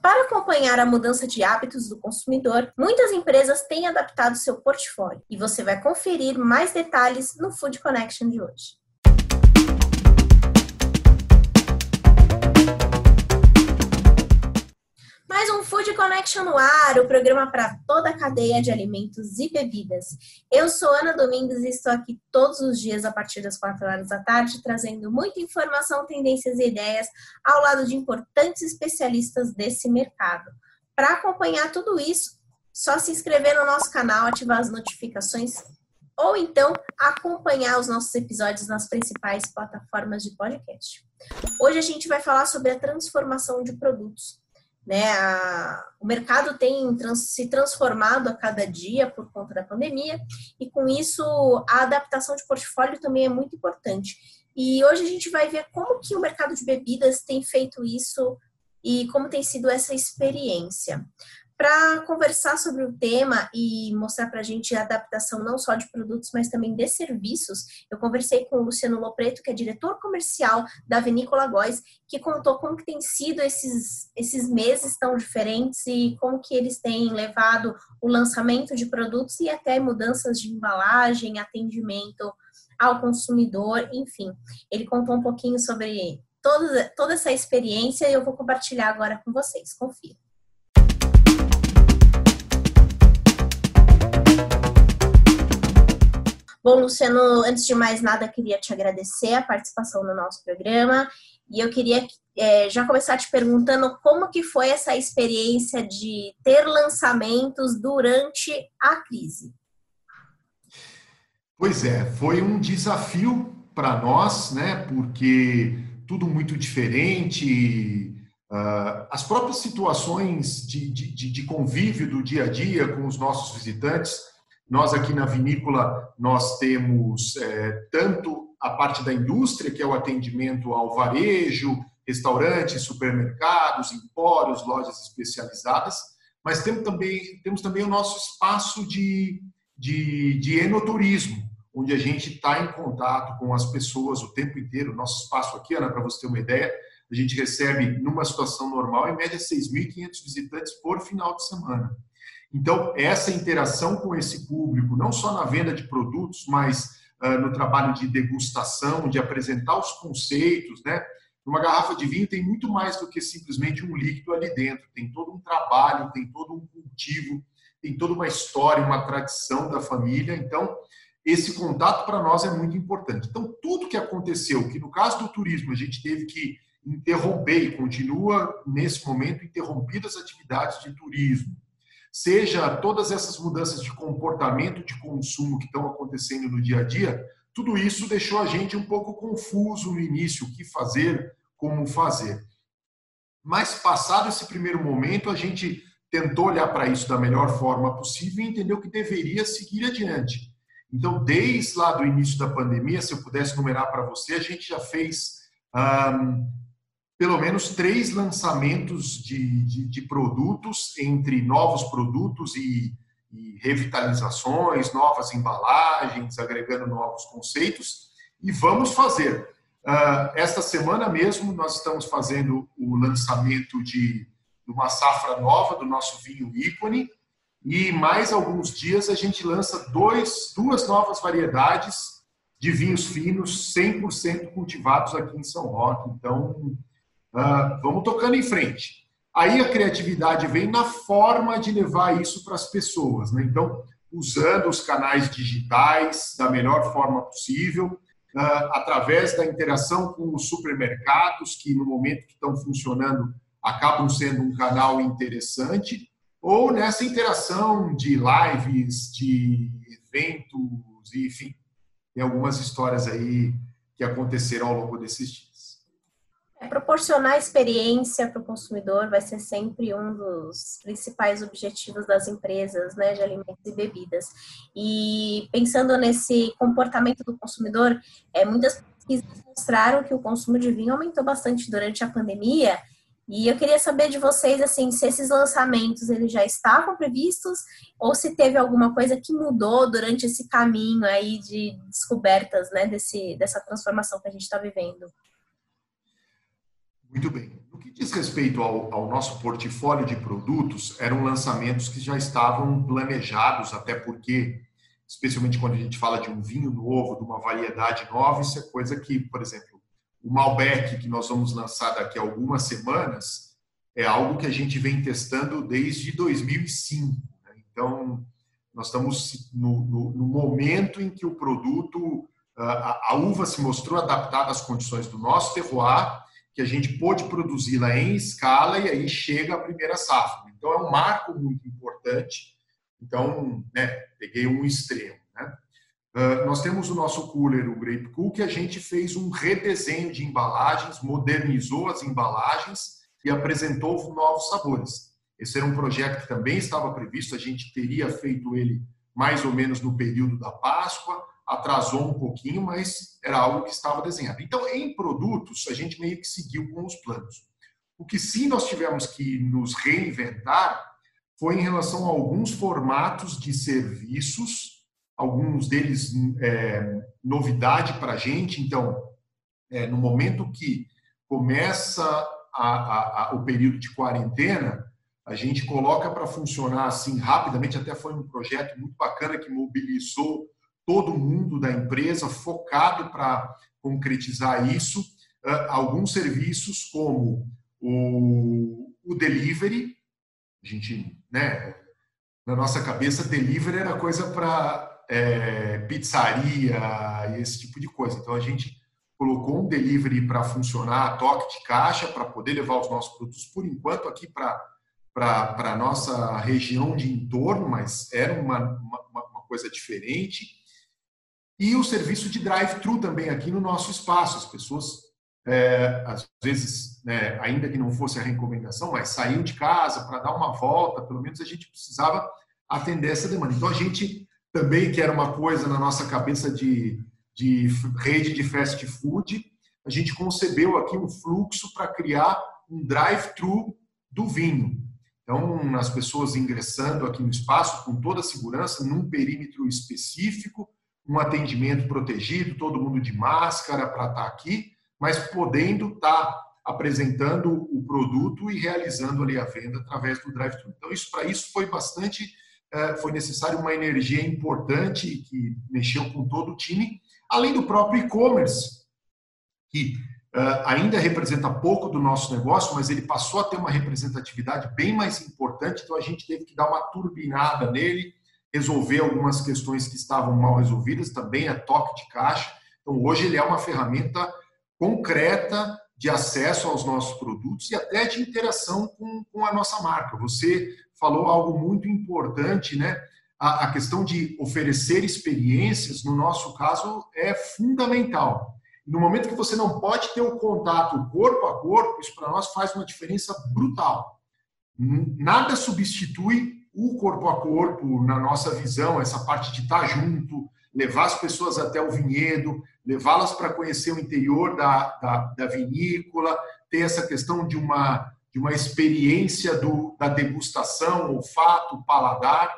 Para acompanhar a mudança de hábitos do consumidor, muitas empresas têm adaptado seu portfólio e você vai conferir mais detalhes no Food Connection de hoje. Mais um Food Connection no ar, o programa para toda a cadeia de alimentos e bebidas. Eu sou Ana Domingues e estou aqui todos os dias a partir das 4 horas da tarde, trazendo muita informação, tendências e ideias ao lado de importantes especialistas desse mercado. Para acompanhar tudo isso, só se inscrever no nosso canal, ativar as notificações ou então acompanhar os nossos episódios nas principais plataformas de podcast. Hoje a gente vai falar sobre a transformação de produtos né? A, o mercado tem trans, se transformado a cada dia por conta da pandemia e com isso a adaptação de portfólio também é muito importante. E hoje a gente vai ver como que o mercado de bebidas tem feito isso e como tem sido essa experiência para conversar sobre o tema e mostrar para a gente a adaptação não só de produtos, mas também de serviços, eu conversei com o Luciano Lopreto, que é diretor comercial da Vinícola Góis, que contou como que tem sido esses, esses meses tão diferentes e como que eles têm levado o lançamento de produtos e até mudanças de embalagem, atendimento ao consumidor, enfim. Ele contou um pouquinho sobre toda, toda essa experiência e eu vou compartilhar agora com vocês. Confira. Bom, Luciano, antes de mais nada, queria te agradecer a participação no nosso programa e eu queria é, já começar te perguntando como que foi essa experiência de ter lançamentos durante a crise. Pois é, foi um desafio para nós, né? Porque tudo muito diferente, uh, as próprias situações de, de, de convívio do dia a dia com os nossos visitantes nós aqui na vinícola nós temos é, tanto a parte da indústria, que é o atendimento ao varejo, restaurantes, supermercados, empórios, lojas especializadas, mas temos também, temos também o nosso espaço de, de, de enoturismo, onde a gente está em contato com as pessoas o tempo inteiro. Nosso espaço aqui, Ana, para você ter uma ideia, a gente recebe, numa situação normal, em média 6.500 visitantes por final de semana. Então, essa interação com esse público, não só na venda de produtos, mas uh, no trabalho de degustação, de apresentar os conceitos, né? Uma garrafa de vinho tem muito mais do que simplesmente um líquido ali dentro. Tem todo um trabalho, tem todo um cultivo, tem toda uma história, uma tradição da família. Então, esse contato para nós é muito importante. Então, tudo que aconteceu, que no caso do turismo a gente teve que interromper e continua nesse momento interrompidas atividades de turismo, seja todas essas mudanças de comportamento de consumo que estão acontecendo no dia a dia, tudo isso deixou a gente um pouco confuso no início, o que fazer, como fazer. Mas passado esse primeiro momento, a gente tentou olhar para isso da melhor forma possível e entendeu que deveria seguir adiante. Então, desde lá do início da pandemia, se eu pudesse numerar para você, a gente já fez um, pelo menos três lançamentos de, de, de produtos, entre novos produtos e, e, revitalizações, novas embalagens, agregando novos conceitos, e vamos fazer. Uh, esta semana mesmo, nós estamos fazendo o lançamento de, de uma safra nova do nosso vinho ícone, e mais alguns dias a gente lança dois, duas novas variedades de vinhos finos 100% cultivados aqui em São Roque. Então, Uh, vamos tocando em frente. Aí a criatividade vem na forma de levar isso para as pessoas. Né? Então, usando os canais digitais da melhor forma possível, uh, através da interação com os supermercados, que no momento que estão funcionando acabam sendo um canal interessante, ou nessa interação de lives, de eventos, enfim, tem algumas histórias aí que aconteceram ao longo desses dias. É, proporcionar experiência para o consumidor vai ser sempre um dos principais objetivos das empresas né, de alimentos e bebidas. E pensando nesse comportamento do consumidor, é, muitas pesquisas mostraram que o consumo de vinho aumentou bastante durante a pandemia. E eu queria saber de vocês assim, se esses lançamentos eles já estavam previstos ou se teve alguma coisa que mudou durante esse caminho aí de descobertas, né, desse, dessa transformação que a gente está vivendo. Muito bem. No que diz respeito ao, ao, nosso portfólio de produtos, eram lançamentos que já estavam planejados, até porque, especialmente quando a gente fala de um vinho novo, de uma variedade nova, isso é coisa que, por exemplo, o Malbec, que nós vamos lançar daqui a algumas semanas, é algo que a gente vem testando desde 2005. Né? Então, nós estamos no, no, no, momento em que o produto, a, a uva se mostrou adaptada às condições do nosso terroir, que a gente pôde produzi-la em escala e aí chega a primeira safra. Então, é um marco muito importante. Então, né, peguei um extremo. Né? Uh, nós temos o nosso cooler, o Grape Cool, que a gente fez um redesenho de embalagens, modernizou as embalagens e apresentou novos sabores. Esse era um projeto que também estava previsto, a gente teria feito ele mais ou menos no período da Páscoa, atrasou um pouquinho, mas era algo que estava desenhado. Então, em produtos, a gente meio que seguiu com os planos. O que sim nós tivemos que nos reinventar foi em relação a alguns formatos de serviços, alguns deles é, novidade para a gente. Então, é, no momento que começa a, a, a, o período de quarentena, a gente coloca para funcionar assim rapidamente. Até foi um projeto muito bacana que mobilizou todo mundo da empresa focado para concretizar isso. Uh, alguns serviços como o, o, delivery, a gente, né, na nossa cabeça, delivery era coisa para é, pizzaria e esse tipo de coisa. Então a gente colocou um delivery para funcionar toque de caixa, para poder levar os nossos produtos, por enquanto, aqui para a nossa região de entorno, mas era uma, uma, uma coisa diferente. E o serviço de drive-thru também aqui no nosso espaço. As pessoas, é, às vezes, né, ainda que não fosse a recomendação, mas saíam de casa para dar uma volta, pelo menos a gente precisava atender essa demanda. Então a gente também, que era uma coisa na nossa cabeça de, de rede de fast food, a gente concebeu aqui um fluxo para criar um drive-thru do vinho. Então, as pessoas ingressando aqui no espaço com toda a segurança, num perímetro específico, um atendimento protegido, todo mundo de máscara para estar tá aqui, mas podendo estar tá apresentando o produto e realizando ali a venda através do drive-thru. Então, isso para isso foi bastante, é, foi necessário uma energia importante que mexeu com todo o time, além do próprio e-commerce, que é, ainda representa pouco do nosso negócio, mas ele passou a ter uma representatividade bem mais importante, então a gente teve que dar uma turbinada nele, resolver algumas questões que estavam mal resolvidas, também é toque de caixa. Então, hoje ele é uma ferramenta concreta de acesso aos nossos produtos e até de interação com, com a nossa marca. Você falou algo muito importante, né? A, a questão de oferecer experiências, no nosso caso, é fundamental. No momento que você não pode ter o contato corpo a corpo, isso para nós faz uma diferença brutal. Nada substitui o corpo a corpo, na nossa visão, essa parte de estar junto, levar as pessoas até o vinhedo, levá-las para conhecer o interior da, da, da, vinícola, ter essa questão de uma, de uma experiência do, da degustação, olfato, paladar.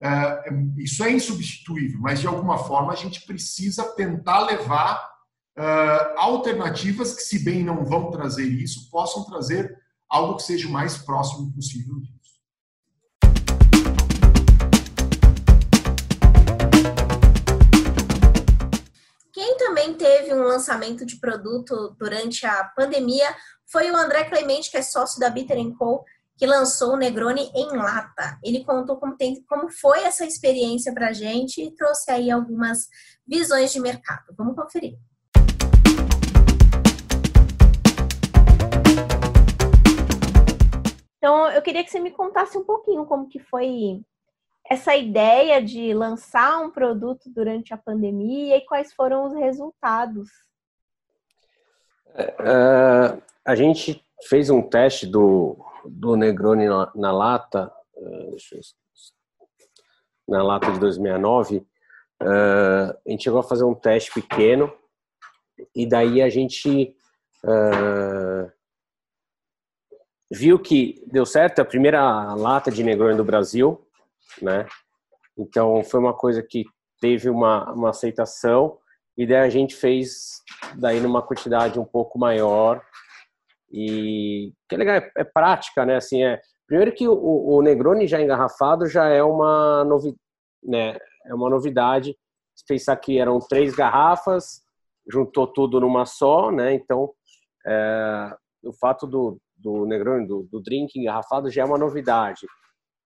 É, isso é insubstituível, mas de alguma forma a gente precisa tentar levar é, alternativas que, se bem não vão trazer isso, possam trazer algo que seja o mais próximo possível disso. Quem também teve um lançamento de produto durante a pandemia foi o André Clemente, que é sócio da Bitter Co., que lançou o Negroni em lata. Ele contou como, tem, como foi essa experiência para a gente e trouxe aí algumas visões de mercado. Vamos conferir. Então, eu queria que você me contasse um pouquinho como que foi essa ideia de lançar um produto durante a pandemia e quais foram os resultados? Uh, a gente fez um teste do, do Negroni na, na lata, uh, eu, na lata de 2009. Uh, a gente chegou a fazer um teste pequeno e daí a gente viu que deu certo a primeira lata de Negroni do Brasil né? Então foi uma coisa que teve uma, uma aceitação e daí a gente fez daí numa quantidade um pouco maior E que é legal, é, é prática, né? Assim, é, primeiro que o, o Negroni já engarrafado já é uma, novi, né, é uma novidade. Se pensar que eram três garrafas, juntou tudo numa só, né? Então, é, o fato do, do Negroni, do, do drink engarrafado já é uma novidade.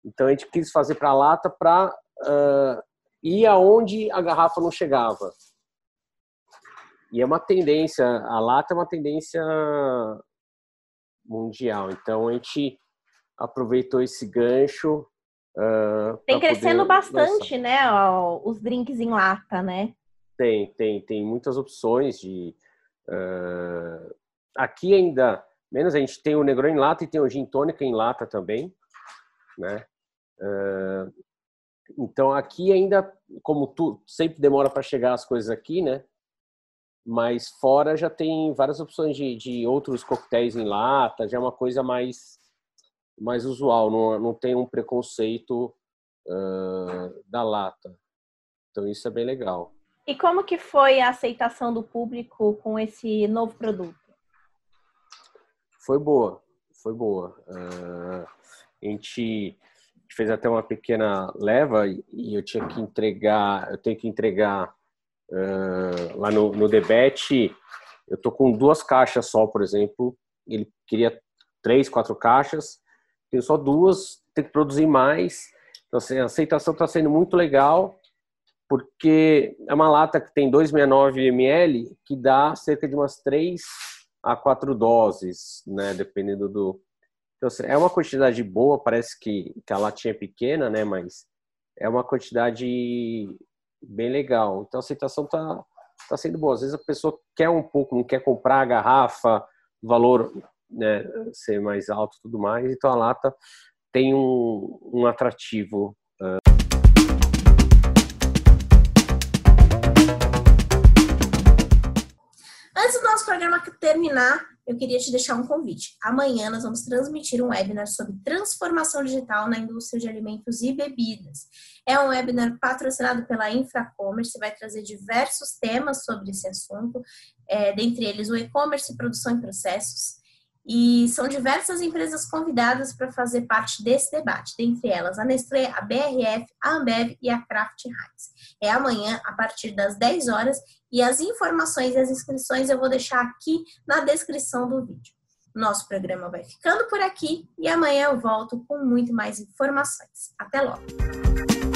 Então, a gente quis fazer para a lata para uh, ir aonde a garrafa não chegava. E é uma tendência, a lata é uma tendência mundial. Então a gente aproveitou esse gancho. Uh, tem crescendo bastante, lançar. né? Os drinks em lata, né? Tem, tem, tem muitas opções de. Uh, aqui ainda menos a gente tem o Negroni em lata e tem o gin tônica em lata também, né? Então aqui ainda, como tu sempre demora para chegar as coisas aqui, né? Mas fora já tem várias opções de, de outros coquetéis em lata, já é uma coisa mais, mais usual, não, não tem um preconceito uh, da lata. Então isso é bem legal. E como que foi a aceitação do público com esse novo produto? Foi boa, foi boa. Uh, a gente fez até uma pequena leva e eu tinha que entregar, eu tenho que entregar uh, lá no, no Debete, eu tô com duas caixas só, por exemplo, ele queria três, quatro caixas, tenho só duas, tem que produzir mais, então assim, a aceitação está sendo muito legal, porque é uma lata que tem 269 ml, que dá cerca de umas três a quatro doses, né, dependendo do... Então, assim, é uma quantidade boa, parece que, que a latinha é pequena, né, mas é uma quantidade bem legal. Então a aceitação tá, tá sendo boa. Às vezes a pessoa quer um pouco, não quer comprar a garrafa, valor né, ser mais alto e tudo mais, então a lata tem um, um atrativo. Antes do nosso programa terminar, eu queria te deixar um convite. Amanhã nós vamos transmitir um webinar sobre transformação digital na indústria de alimentos e bebidas. É um webinar patrocinado pela Infracommerce, vai trazer diversos temas sobre esse assunto, é, dentre eles o e-commerce, produção e processos. E são diversas empresas convidadas para fazer parte desse debate, dentre elas a Nestlé, a BRF, a Ambev e a Kraft Heinz. É amanhã, a partir das 10 horas, e as informações e as inscrições eu vou deixar aqui na descrição do vídeo. Nosso programa vai ficando por aqui e amanhã eu volto com muito mais informações. Até logo!